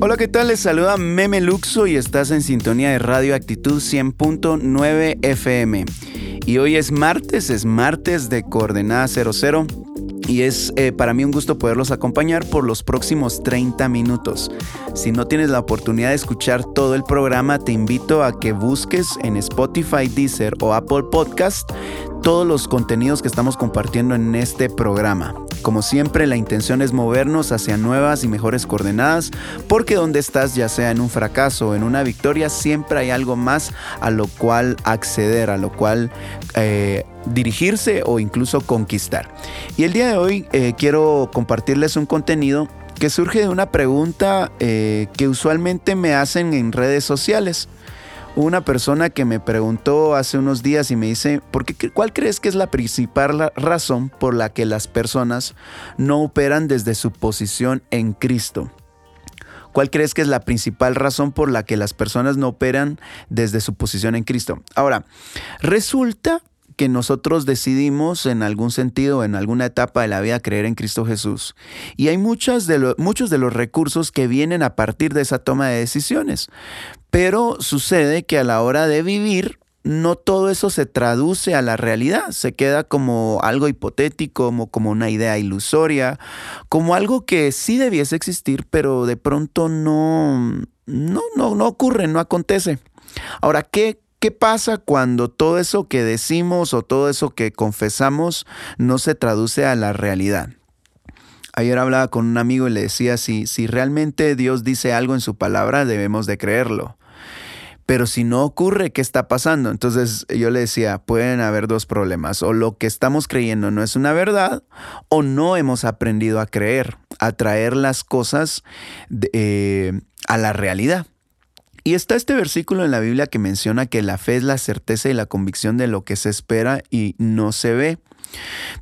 Hola, ¿qué tal? Les saluda Meme Luxo y estás en sintonía de Radio Actitud 100.9 FM. Y hoy es martes, es martes de Coordenada 00 y es eh, para mí un gusto poderlos acompañar por los próximos 30 minutos. Si no tienes la oportunidad de escuchar todo el programa, te invito a que busques en Spotify, Deezer o Apple Podcast todos los contenidos que estamos compartiendo en este programa. Como siempre, la intención es movernos hacia nuevas y mejores coordenadas, porque donde estás, ya sea en un fracaso o en una victoria, siempre hay algo más a lo cual acceder, a lo cual eh, dirigirse o incluso conquistar. Y el día de hoy eh, quiero compartirles un contenido que surge de una pregunta eh, que usualmente me hacen en redes sociales una persona que me preguntó hace unos días y me dice, ¿por qué, ¿cuál crees que es la principal razón por la que las personas no operan desde su posición en Cristo? ¿Cuál crees que es la principal razón por la que las personas no operan desde su posición en Cristo? Ahora, resulta que nosotros decidimos en algún sentido, en alguna etapa de la vida, creer en Cristo Jesús. Y hay de, muchos de los recursos que vienen a partir de esa toma de decisiones. Pero sucede que a la hora de vivir, no todo eso se traduce a la realidad, se queda como algo hipotético, como, como una idea ilusoria, como algo que sí debiese existir, pero de pronto no, no, no, no ocurre, no acontece. Ahora, ¿qué, ¿Qué pasa cuando todo eso que decimos o todo eso que confesamos no se traduce a la realidad? Ayer hablaba con un amigo y le decía, si, si realmente Dios dice algo en su palabra, debemos de creerlo. Pero si no ocurre, ¿qué está pasando? Entonces yo le decía, pueden haber dos problemas. O lo que estamos creyendo no es una verdad, o no hemos aprendido a creer, a traer las cosas eh, a la realidad. Y está este versículo en la Biblia que menciona que la fe es la certeza y la convicción de lo que se espera y no se ve.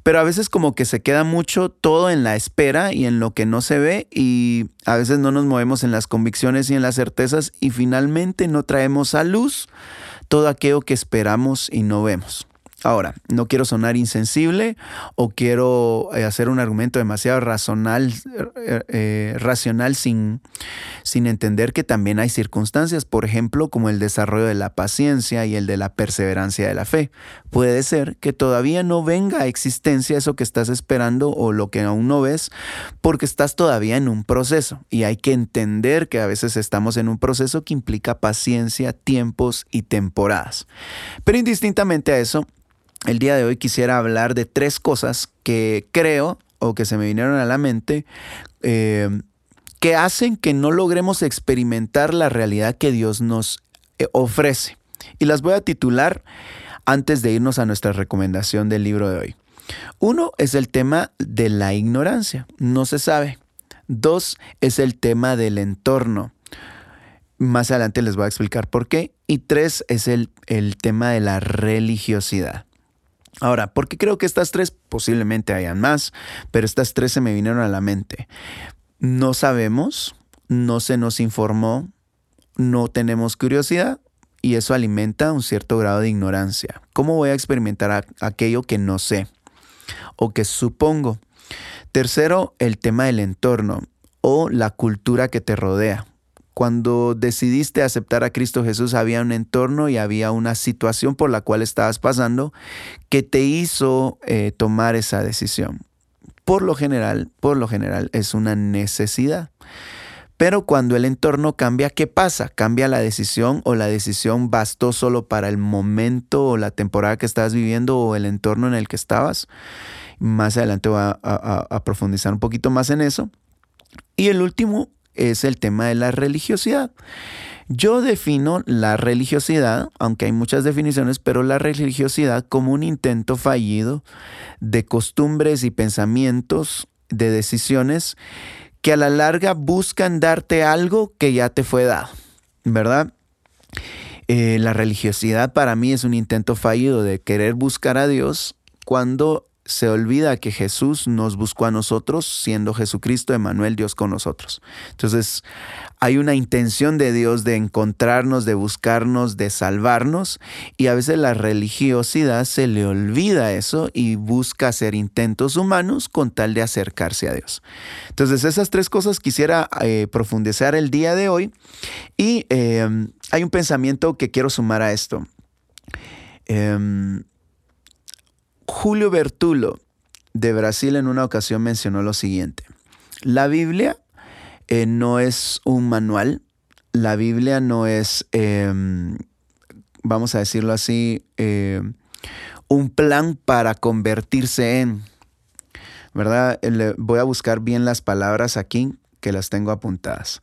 Pero a veces como que se queda mucho todo en la espera y en lo que no se ve y a veces no nos movemos en las convicciones y en las certezas y finalmente no traemos a luz todo aquello que esperamos y no vemos. Ahora, no quiero sonar insensible o quiero eh, hacer un argumento demasiado racional, eh, eh, racional sin, sin entender que también hay circunstancias, por ejemplo, como el desarrollo de la paciencia y el de la perseverancia de la fe. Puede ser que todavía no venga a existencia eso que estás esperando o lo que aún no ves, porque estás todavía en un proceso y hay que entender que a veces estamos en un proceso que implica paciencia, tiempos y temporadas. Pero indistintamente a eso, el día de hoy quisiera hablar de tres cosas que creo o que se me vinieron a la mente eh, que hacen que no logremos experimentar la realidad que Dios nos eh, ofrece. Y las voy a titular antes de irnos a nuestra recomendación del libro de hoy. Uno es el tema de la ignorancia, no se sabe. Dos es el tema del entorno. Más adelante les voy a explicar por qué. Y tres es el, el tema de la religiosidad. Ahora, ¿por qué creo que estas tres posiblemente hayan más, pero estas tres se me vinieron a la mente? No sabemos, no se nos informó, no tenemos curiosidad y eso alimenta un cierto grado de ignorancia. ¿Cómo voy a experimentar aquello que no sé o que supongo? Tercero, el tema del entorno o la cultura que te rodea. Cuando decidiste aceptar a Cristo Jesús había un entorno y había una situación por la cual estabas pasando que te hizo eh, tomar esa decisión. Por lo general, por lo general es una necesidad. Pero cuando el entorno cambia, ¿qué pasa? ¿Cambia la decisión o la decisión bastó solo para el momento o la temporada que estabas viviendo o el entorno en el que estabas? Más adelante voy a, a profundizar un poquito más en eso. Y el último es el tema de la religiosidad. Yo defino la religiosidad, aunque hay muchas definiciones, pero la religiosidad como un intento fallido de costumbres y pensamientos, de decisiones que a la larga buscan darte algo que ya te fue dado. ¿verdad? Eh, la religiosidad para mí es un intento fallido de querer buscar a Dios cuando se olvida que Jesús nos buscó a nosotros, siendo Jesucristo, Emanuel, Dios con nosotros. Entonces, hay una intención de Dios de encontrarnos, de buscarnos, de salvarnos, y a veces la religiosidad se le olvida eso y busca hacer intentos humanos con tal de acercarse a Dios. Entonces, esas tres cosas quisiera eh, profundizar el día de hoy, y em, hay un pensamiento que quiero sumar a esto. Em, Julio Bertulo de Brasil en una ocasión mencionó lo siguiente. La Biblia eh, no es un manual, la Biblia no es, em, vamos a decirlo así, eh, un plan para convertirse en, ¿verdad? voy a buscar bien las palabras aquí que las tengo apuntadas.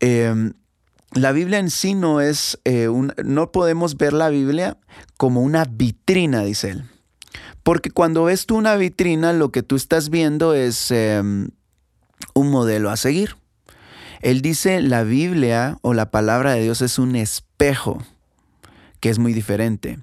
Em, la Biblia en sí no es, eh, un, no podemos ver la Biblia como una vitrina, dice él. Porque cuando ves tú una vitrina, lo que tú estás viendo es em, un modelo a seguir. Él dice, la Biblia o la palabra de Dios es un espejo, que es muy diferente.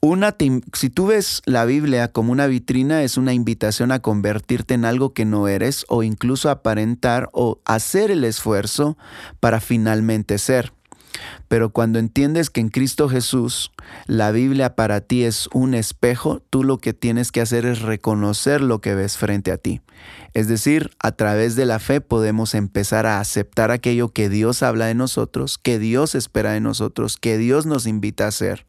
Una, si tú ves la Biblia como una vitrina, es una invitación a convertirte en algo que no eres o incluso aparentar o hacer el esfuerzo para finalmente ser. Pero cuando entiendes que en Cristo Jesús la Biblia para ti es un espejo, tú lo que tienes que hacer es reconocer lo que ves frente a ti. Es decir, a través de la fe podemos empezar a aceptar aquello que Dios habla de nosotros, que Dios espera de nosotros, que Dios nos invita a hacer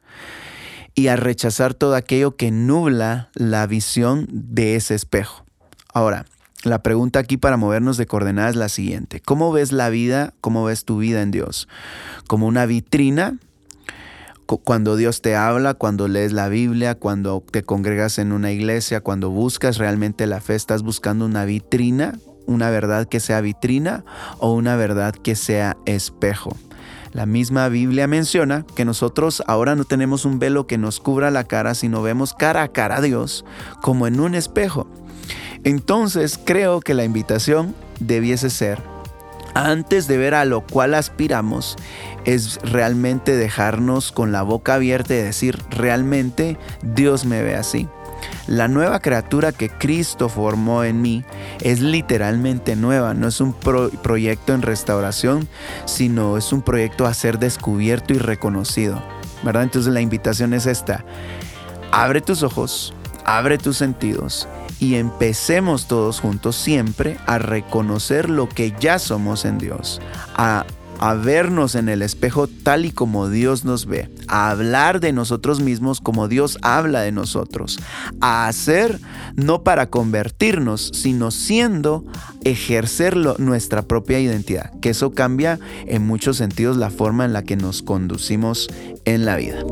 y a rechazar todo aquello que nubla la visión de ese espejo. Ahora, la pregunta aquí para movernos de coordenadas es la siguiente. ¿Cómo ves la vida? ¿Cómo ves tu vida en Dios? ¿Como una vitrina? Cuando Dios te habla, cuando lees la Biblia, cuando te congregas en una iglesia, cuando buscas realmente la fe, ¿estás buscando una vitrina? ¿Una verdad que sea vitrina o una verdad que sea espejo? La misma Biblia menciona que nosotros ahora no tenemos un velo que nos cubra la cara, sino vemos cara a cara a Dios como en un espejo. Entonces creo que la invitación debiese ser, antes de ver a lo cual aspiramos, es realmente dejarnos con la boca abierta y decir, realmente Dios me ve así. La nueva criatura que Cristo formó en mí es literalmente nueva, no es un proyecto en restauración, sino es un proyecto a ser descubierto y reconocido. ¿Verdad? Entonces la invitación es esta. Abre tus ojos, abre tus sentidos y empecemos todos juntos siempre a reconocer lo que ya somos en Dios, a, vernos en el espejo tal y como Dios nos ve, a hablar de nosotros mismos como Dios habla de nosotros, a hacer no para convertirnos, sino siendo ejercer nuestra propia identidad, que eso cambia en muchos sentidos la forma en la que nos conducimos en la vida.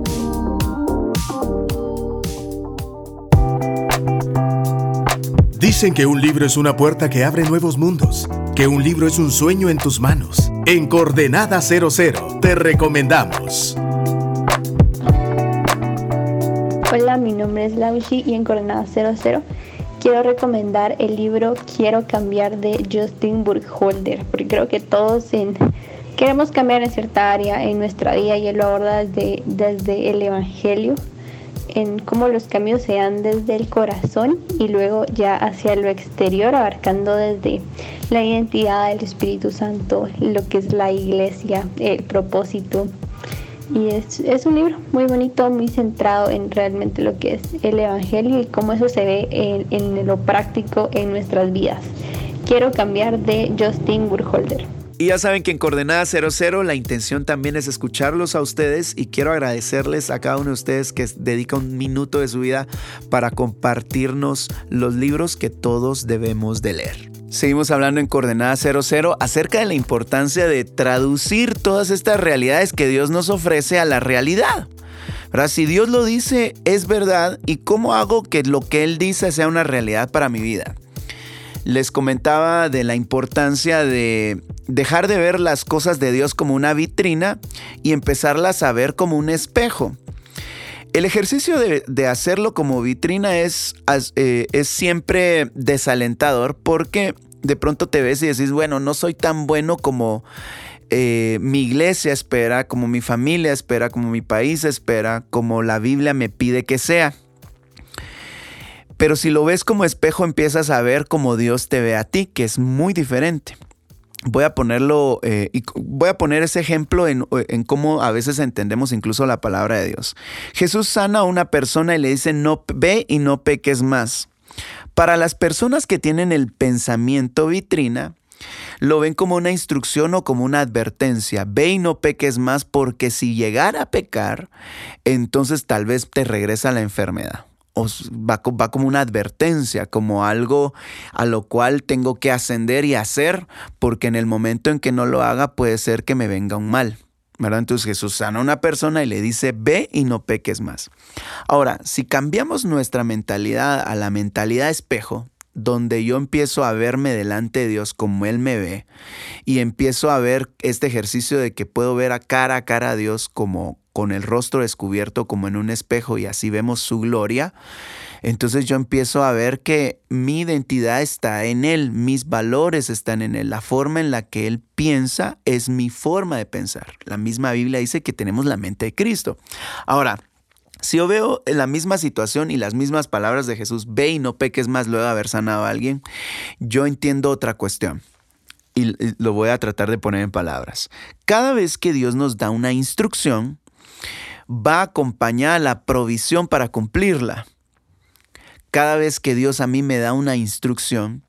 Dicen que un libro es una puerta que abre nuevos mundos, que un libro es un sueño en tus manos. En Coordenada 00 te recomendamos. Hola, mi nombre es Laushi y en Coordenada 00 quiero recomendar el libro Quiero cambiar de Justin Burkholder, porque creo que todos queremos cambiar en cierta área en nuestra vida y él lo aborda desde, desde el Evangelio en cómo los cambios se dan desde el corazón y luego ya hacia lo exterior, abarcando desde la identidad del Espíritu Santo, lo que es la iglesia, el propósito. Y es, un libro muy bonito, muy centrado en realmente lo que es el Evangelio y cómo eso se ve en, en lo práctico en nuestras vidas. Quiero cambiar de Justin Burholder. Y ya saben que en Coordenada 00 la intención también es escucharlos a ustedes y quiero agradecerles a cada uno de ustedes que dedica un minuto de su vida para compartirnos los libros que todos debemos de leer. Seguimos hablando en Coordenada 00 acerca de la importancia de traducir todas estas realidades que Dios nos ofrece a la realidad. Si Dios lo dice, es verdad, ¿y cómo hago que lo que Él dice sea una realidad para mi vida? Les comentaba de la importancia de dejar de ver las cosas de Dios como una vitrina y empezarlas a ver como un espejo. El ejercicio de, hacerlo como vitrina es, eh, es siempre desalentador porque de pronto te ves y decís, bueno, no soy tan bueno como eh, mi iglesia espera, como mi familia espera, como mi país espera, como la Biblia me pide que sea. Pero si lo ves como espejo, empiezas a ver como Dios te ve a ti, que es muy diferente. Voy a ponerlo, eh, y voy a poner ese ejemplo en, en, cómo a veces entendemos incluso la palabra de Dios. Jesús sana a una persona y le dice, no ve y no peques más. Para las personas que tienen el pensamiento vitrina, lo ven como una instrucción o como una advertencia. Ve y no peques más porque si llegara a pecar, entonces tal vez te regresa la enfermedad va, va, como una advertencia, como algo a lo cual tengo que ascender y hacer, porque en el momento en que no lo haga puede ser que me venga un mal. ¿verdad? Entonces Jesús sana a una persona y le dice, ve y no peques más. Ahora, si cambiamos nuestra mentalidad a la mentalidad espejo, donde yo empiezo a verme delante de Dios como Él me ve y empiezo a ver este ejercicio de que puedo ver a cara a cara a Dios como con el rostro descubierto como en un espejo y así vemos su gloria, entonces yo empiezo a ver que mi identidad está en Él, mis valores están en Él, la forma en la que Él piensa es mi forma de pensar. La misma Biblia dice que tenemos la mente de Cristo. Ahora, si yo veo la misma situación y las mismas palabras de Jesús, ve y no peques más luego de haber sanado a alguien, yo entiendo otra cuestión. Y lo voy a tratar de poner en palabras. Cada vez que Dios nos da una instrucción, va acompañada la provisión para cumplirla. Cada vez que Dios a mí me da una instrucción,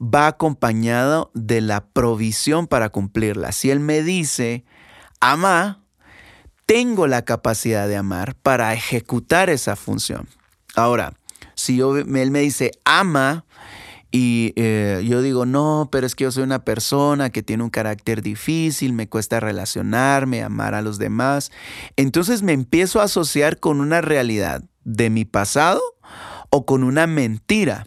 va acompañado de la provisión para cumplirla. Si Él me dice, ama, tengo la capacidad de amar para ejecutar esa función. Ahora, si yo, él me dice, ama, y eh, yo digo, no, pero es que yo soy una persona que tiene un carácter difícil, me cuesta relacionarme, amar a los demás. Entonces me empiezo a asociar con una realidad de mi pasado o con una mentira.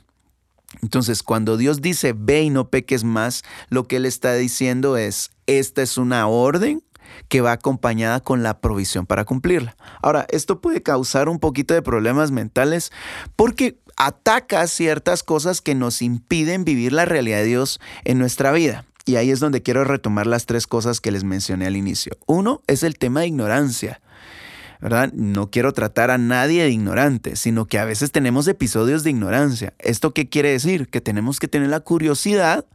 Entonces, cuando Dios dice, ve y no peques más, lo que Él está diciendo es, esta es una orden que va acompañada con la provisión para cumplirla. Ahora, esto puede causar un poquito de problemas mentales porque ataca ciertas cosas que nos impiden vivir la realidad de Dios en nuestra vida. Y ahí es donde quiero retomar las tres cosas que les mencioné al inicio. Uno es el tema de ignorancia. ¿verdad? No quiero tratar a nadie de ignorante, sino que a veces tenemos episodios de ignorancia. ¿Esto qué quiere decir? Que tenemos que tener la curiosidad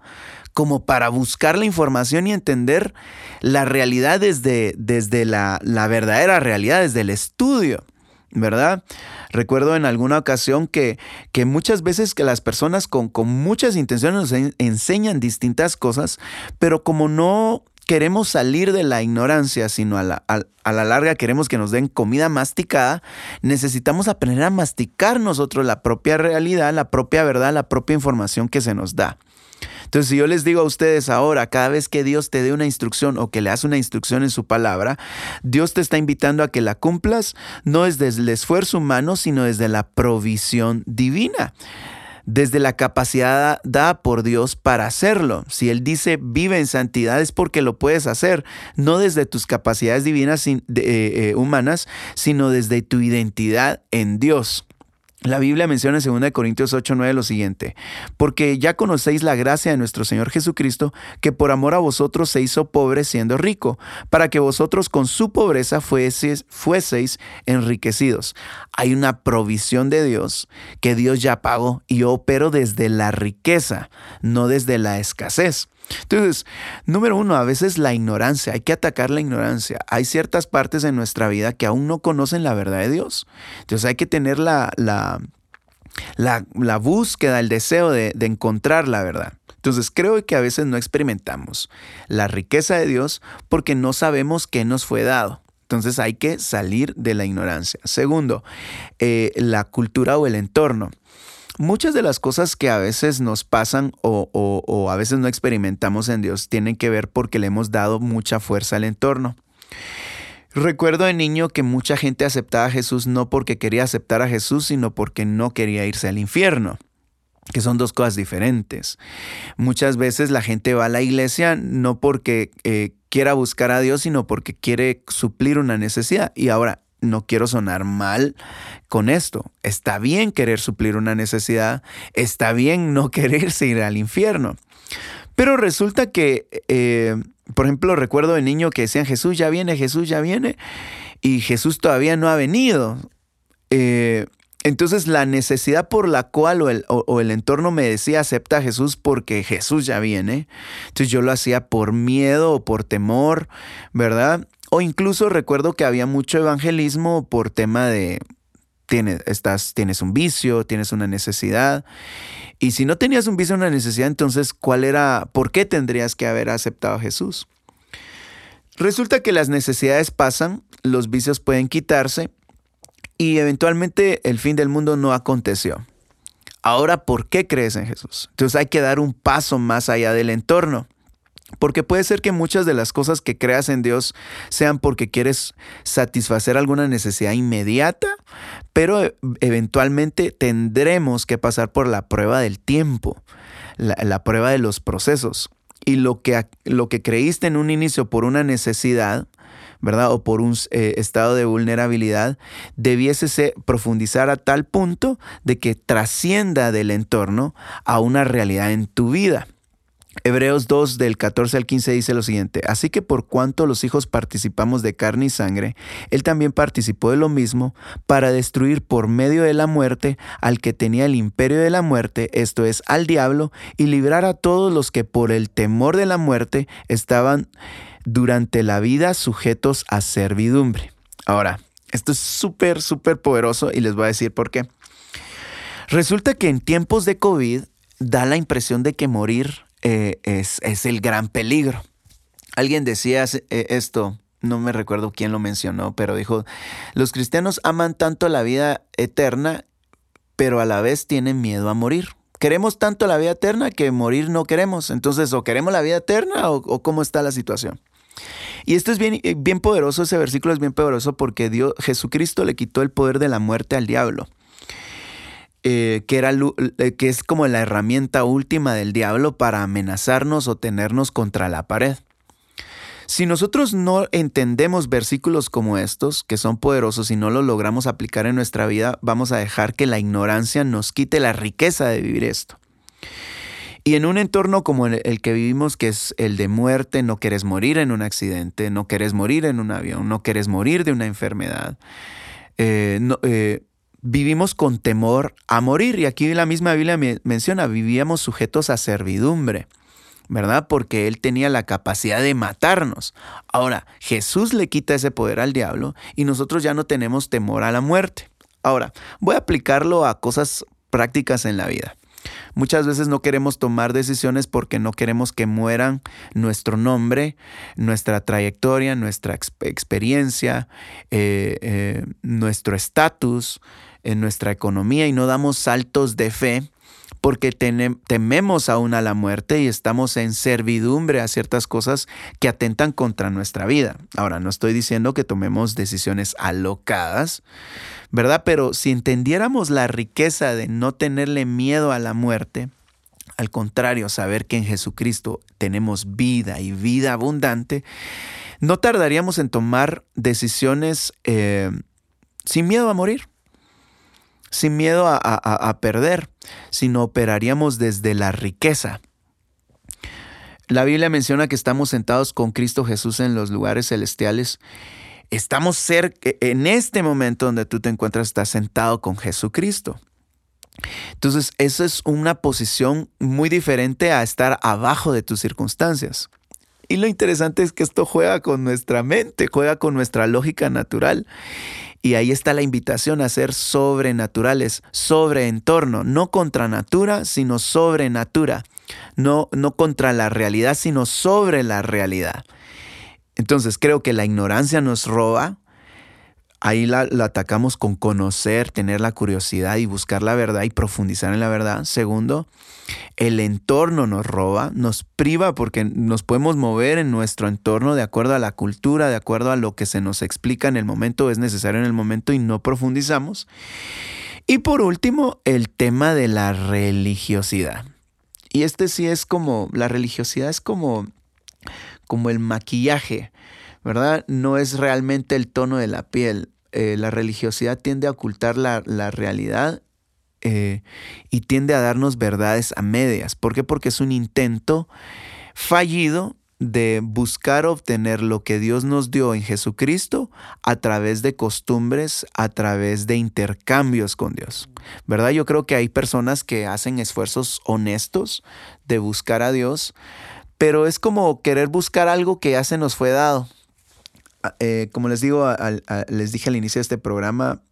como para buscar la información y entender la realidad desde, desde la, verdadera realidad, desde el estudio. ¿Verdad? Recuerdo en alguna ocasión que, que muchas veces que las personas con, con, muchas intenciones nos enseñan distintas cosas, pero como no queremos salir de la ignorancia, sino a la, a la larga queremos que nos den comida masticada, necesitamos aprender a masticar nosotros la propia realidad, la propia verdad, la propia información que se nos da. Entonces, si yo les digo a ustedes ahora, cada vez que Dios te dé una instrucción o que le hace una instrucción en su palabra, Dios te está invitando a que la cumplas, no es desde el esfuerzo humano, sino desde la provisión divina desde la capacidad dada por Dios para hacerlo. Si Él dice vive en santidad es porque lo puedes hacer, no desde tus capacidades divinas eh, eh, humanas, sino desde tu identidad en Dios. La Biblia menciona en 2 Corintios 8, 9 lo siguiente, porque ya conocéis la gracia de nuestro Señor Jesucristo, que por amor a vosotros se hizo pobre siendo rico, para que vosotros con su pobreza fueseis, fueseis enriquecidos. Hay una provisión de Dios que Dios ya pagó y yo opero desde la riqueza, no desde la escasez. Entonces, número uno, a veces la ignorancia, hay que atacar la ignorancia. Hay ciertas partes en nuestra vida que aún no conocen la verdad de Dios. Entonces hay que tener la, la, la, búsqueda, el deseo de, de encontrar la verdad. Entonces creo que a veces no experimentamos la riqueza de Dios porque no sabemos qué nos fue dado. Entonces hay que salir de la ignorancia. Segundo, eh, la cultura o el entorno. Muchas de las cosas que a veces nos pasan o, a veces no experimentamos en Dios tienen que ver porque le hemos dado mucha fuerza al entorno. Recuerdo de niño que mucha gente aceptaba a Jesús no porque quería aceptar a Jesús, sino porque no quería irse al infierno que son dos cosas diferentes. Muchas veces la gente va a la iglesia no porque eh, quiera buscar a Dios, sino porque quiere suplir una necesidad. Y ahora, no quiero sonar mal con esto. Está bien querer suplir una necesidad, está bien no quererse ir al infierno. Pero resulta que eh, Por ejemplo, recuerdo de niño que decían Jesús ya viene, Jesús ya viene, y Jesús todavía no ha venido. Eh, entonces la necesidad por la cual o el, o el, entorno me decía acepta a Jesús porque Jesús ya viene. Entonces yo lo hacía por miedo o por temor, ¿verdad? O incluso recuerdo que había mucho evangelismo por tema de tienes, estás, tienes un vicio, tienes una necesidad. Y si no tenías un vicio una necesidad, entonces, ¿cuál era, por qué tendrías que haber aceptado a Jesús? Resulta que las necesidades pasan, los vicios pueden quitarse y eventualmente el fin del mundo no aconteció. Ahora, ¿por qué crees en Jesús? Entonces hay que dar un paso más allá del entorno. Porque puede ser que muchas de las cosas que creas en Dios sean porque quieres satisfacer alguna necesidad inmediata, pero eventualmente tendremos que pasar por la prueba del tiempo, la, prueba de los procesos. Y lo que, lo que creíste en un inicio por una necesidad, ¿verdad? O por un eh, estado de vulnerabilidad, debiese profundizar a tal punto de que trascienda del entorno a una realidad en tu vida. Hebreos 2 del 14 al 15 dice lo siguiente, así que por cuanto los hijos participamos de carne y sangre, él también participó de lo mismo para destruir por medio de la muerte al que tenía el imperio de la muerte, esto es, al diablo, y librar a todos los que por el temor de la muerte estaban durante la vida sujetos a servidumbre. Ahora, esto es súper, súper poderoso y les voy a decir por qué. Resulta que en tiempos de COVID da la impresión de que morir eh, es, el gran peligro. Alguien decía eh, esto, no me recuerdo quién lo mencionó, pero dijo, los cristianos aman tanto la vida eterna, pero a la vez tienen miedo a morir. Queremos tanto la vida eterna que morir no queremos. Entonces, o queremos la vida eterna o, cómo está la situación. Y esto es bien, eh, bien poderoso, ese versículo es bien poderoso porque Dios, Jesucristo le quitó el poder de la muerte al diablo. Eh, que, era, eh, que es como la herramienta última del diablo para amenazarnos o tenernos contra la pared. Si nosotros no entendemos versículos como estos, que son poderosos y no los logramos aplicar en nuestra vida, vamos a dejar que la ignorancia nos quite la riqueza de vivir esto. Y en un entorno como el que vivimos, que es el de muerte, no quieres morir en un accidente, no quieres morir en un avión, no quieres morir de una enfermedad. Eh, no, vivimos con temor a morir. Y aquí la misma Biblia menciona, vivíamos sujetos a servidumbre. ¿verdad? Porque él tenía la capacidad de matarnos. Ahora, Jesús le quita ese poder al diablo y nosotros ya no tenemos temor a la muerte. Ahora, voy a aplicarlo a cosas prácticas en la vida. Muchas veces no queremos tomar decisiones porque no queremos que mueran nuestro nombre, nuestra trayectoria, nuestra experiencia, eh, eh, nuestro estatus, en nuestra economía y no damos saltos de fe porque tememos aún a la muerte y estamos en servidumbre a ciertas cosas que atentan contra nuestra vida. Ahora, no estoy diciendo que tomemos decisiones alocadas, ¿verdad? Pero si entendiéramos la riqueza de no tenerle miedo a la muerte, al contrario, saber que en Jesucristo tenemos vida y vida abundante, no tardaríamos en tomar decisiones eh, sin miedo a morir sin miedo a, perder, sino operaríamos desde la riqueza. La Biblia menciona que estamos sentados con Cristo Jesús en los lugares celestiales. Estamos cerca, en este momento donde tú te encuentras, estás sentado con Jesucristo. Entonces, esa es una posición muy diferente a estar abajo de tus circunstancias. Y lo interesante es que esto juega con nuestra mente, juega con nuestra lógica natural. Y ahí está la invitación a ser sobrenaturales, sobre entorno, no contra natura, sino sobre natura, no, no contra la realidad, sino sobre la realidad. Entonces creo que la ignorancia nos roba, Ahí la, atacamos con conocer, tener la curiosidad y buscar la verdad y profundizar en la verdad. Segundo, el entorno nos roba, nos priva porque nos podemos mover en nuestro entorno de acuerdo a la cultura, de acuerdo a lo que se nos explica en el momento, es necesario en el momento y no profundizamos. Y por último, el tema de la religiosidad. Y este sí es como, la religiosidad es como, como el maquillaje ¿verdad? No es realmente el tono de la piel. Eh, la religiosidad tiende a ocultar la, realidad eh, y tiende a darnos verdades a medias. ¿Por qué? Porque es un intento fallido de buscar obtener lo que Dios nos dio en Jesucristo a través de costumbres, a través de intercambios con Dios. ¿Verdad? Yo creo que hay personas que hacen esfuerzos honestos de buscar a Dios, pero es como querer buscar algo que ya se nos fue dado. Eh, como les digo, les dije al inicio de este programa,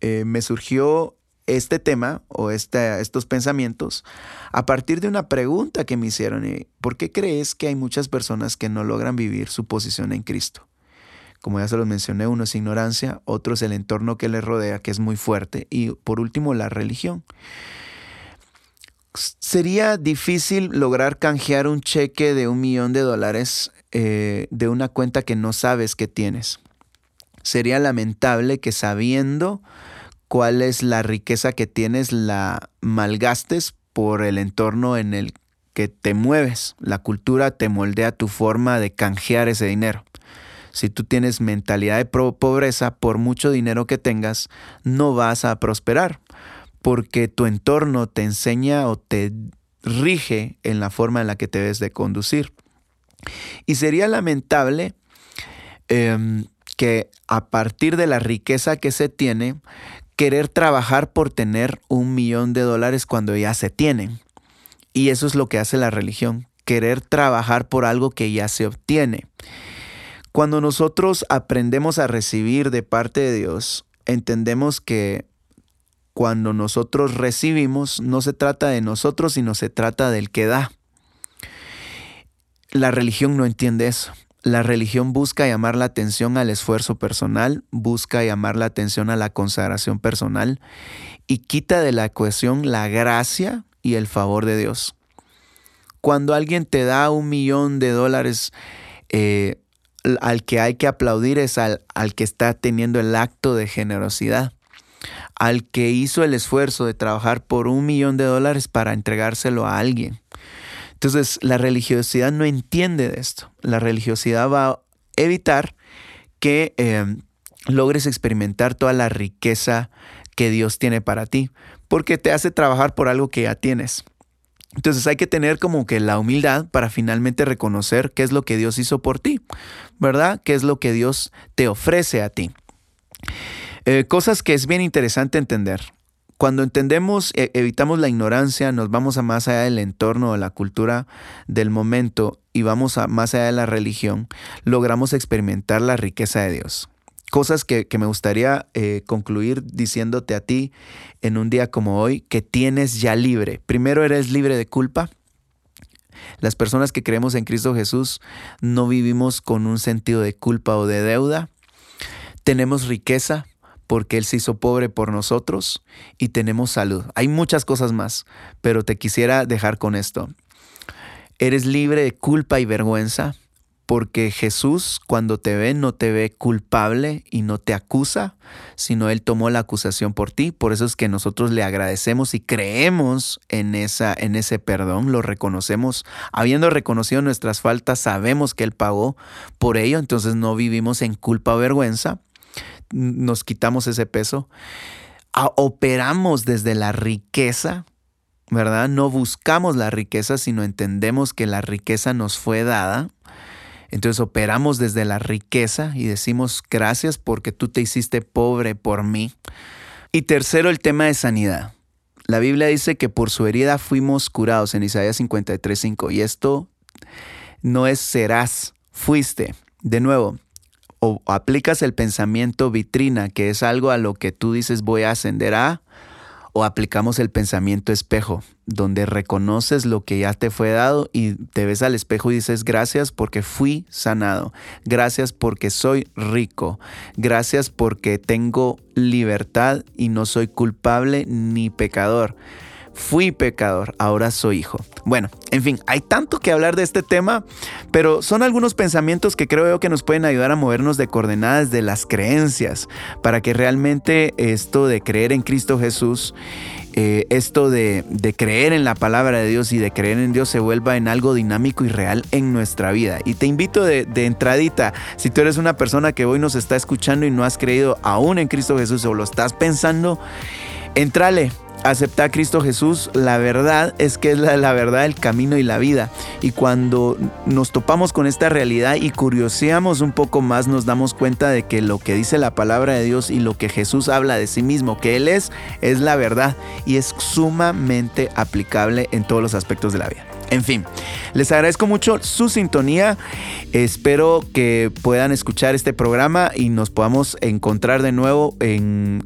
eh, me surgió este tema o estos pensamientos a partir de una pregunta que me hicieron. ¿Por qué crees que hay muchas personas que no logran vivir su posición en Cristo? Como ya se los mencioné, uno es ignorancia, otro es el entorno que le rodea, que es muy fuerte, y por último la religión. Sería difícil lograr canjear un cheque de un millón de dólares eh, de una cuenta que no sabes que tienes. Sería lamentable que sabiendo cuál es la riqueza que tienes, la malgastes por el entorno en el que te mueves. La cultura te moldea tu forma de canjear ese dinero. Si tú tienes mentalidad de pobreza, por mucho dinero que tengas, no vas a prosperar, porque tu entorno te enseña o te rige en la forma en la que te debes de conducir. Y sería lamentable em, que a partir de la riqueza que se tiene, querer trabajar por tener un millón de dólares cuando ya se tienen. Y eso es lo que hace la religión, querer trabajar por algo que ya se obtiene. Cuando nosotros aprendemos a recibir de parte de Dios, entendemos que cuando nosotros recibimos no se trata de nosotros, sino se trata del que da. La religión no entiende eso. La religión busca llamar la atención al esfuerzo personal, busca llamar la atención a la consagración personal y quita de la ecuación la gracia y el favor de Dios. Cuando alguien te da un millón de dólares, eh, al que hay que aplaudir es al, al que está teniendo el acto de generosidad, al que hizo el esfuerzo de trabajar por un millón de dólares para entregárselo a alguien. Entonces, la religiosidad no entiende de esto. La religiosidad va a evitar que em, logres experimentar toda la riqueza que Dios tiene para ti, porque te hace trabajar por algo que ya tienes. Entonces hay que tener como que la humildad para finalmente reconocer qué es lo que Dios hizo por ti, ¿verdad? ¿Qué es lo que Dios te ofrece a ti? Eh, cosas que es bien interesante entender. Cuando entendemos, e, evitamos la ignorancia, nos vamos a más allá del entorno, de la cultura del momento y vamos a más allá de la religión, logramos experimentar la riqueza de Dios. Cosas que, me gustaría eh, concluir diciéndote a ti en un día como hoy, que tienes ya libre. Primero eres libre de culpa. Las personas que creemos en Cristo Jesús no vivimos con un sentido de culpa o de deuda. Tenemos riqueza, porque Él se hizo pobre por nosotros y tenemos salud. Hay muchas cosas más, pero te quisiera dejar con esto. Eres libre de culpa y vergüenza porque Jesús cuando te ve no te ve culpable y no te acusa, sino Él tomó la acusación por ti. Por eso es que nosotros le agradecemos y creemos en, esa, en ese perdón, lo reconocemos. Habiendo reconocido nuestras faltas, sabemos que Él pagó por ello, entonces no vivimos en culpa o vergüenza nos quitamos ese peso, operamos desde la riqueza, ¿verdad? No buscamos la riqueza, sino entendemos que la riqueza nos fue dada. Entonces operamos desde la riqueza y decimos gracias porque tú te hiciste pobre por mí. Y tercero, el tema de sanidad. La Biblia dice que por su herida fuimos curados en Isaías 53.5 y esto no es serás, fuiste. De nuevo, o aplicas el pensamiento vitrina, que es algo a lo que tú dices voy a ascender a, o aplicamos el pensamiento espejo, donde reconoces lo que ya te fue dado y te ves al espejo y dices gracias porque fui sanado, gracias porque soy rico, gracias porque tengo libertad y no soy culpable ni pecador fui pecador, ahora soy hijo. Bueno, en fin, hay tanto que hablar de este tema, pero son algunos pensamientos que creo que nos pueden ayudar a movernos de coordenadas de las creencias, para que realmente esto de creer en Cristo Jesús, eh, esto de, creer en la palabra de Dios y de creer en Dios se vuelva en algo dinámico y real en nuestra vida. Y te invito de, de entradita, si tú eres una persona que hoy nos está escuchando y no has creído aún en Cristo Jesús o lo estás pensando, entrale acepta a Cristo Jesús, la verdad es que es la, la, verdad, el camino y la vida. Y cuando nos topamos con esta realidad y curioseamos un poco más, nos damos cuenta de que lo que dice la palabra de Dios y lo que Jesús habla de sí mismo, que Él es, es la verdad y es sumamente aplicable en todos los aspectos de la vida. En fin, les agradezco mucho su sintonía. Espero que puedan escuchar este programa y nos podamos encontrar de nuevo en,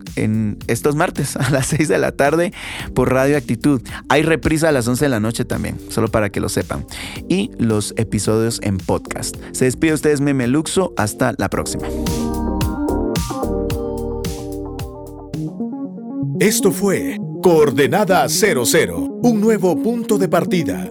estos martes a las 6 de la tarde por Radio Actitud. Hay reprisa a las 11 de la noche también, solo para que lo sepan. Y los episodios en podcast. Se despide ustedes, Meme Luxo. Hasta la próxima. Esto fue Coordenada 00, un nuevo punto de partida.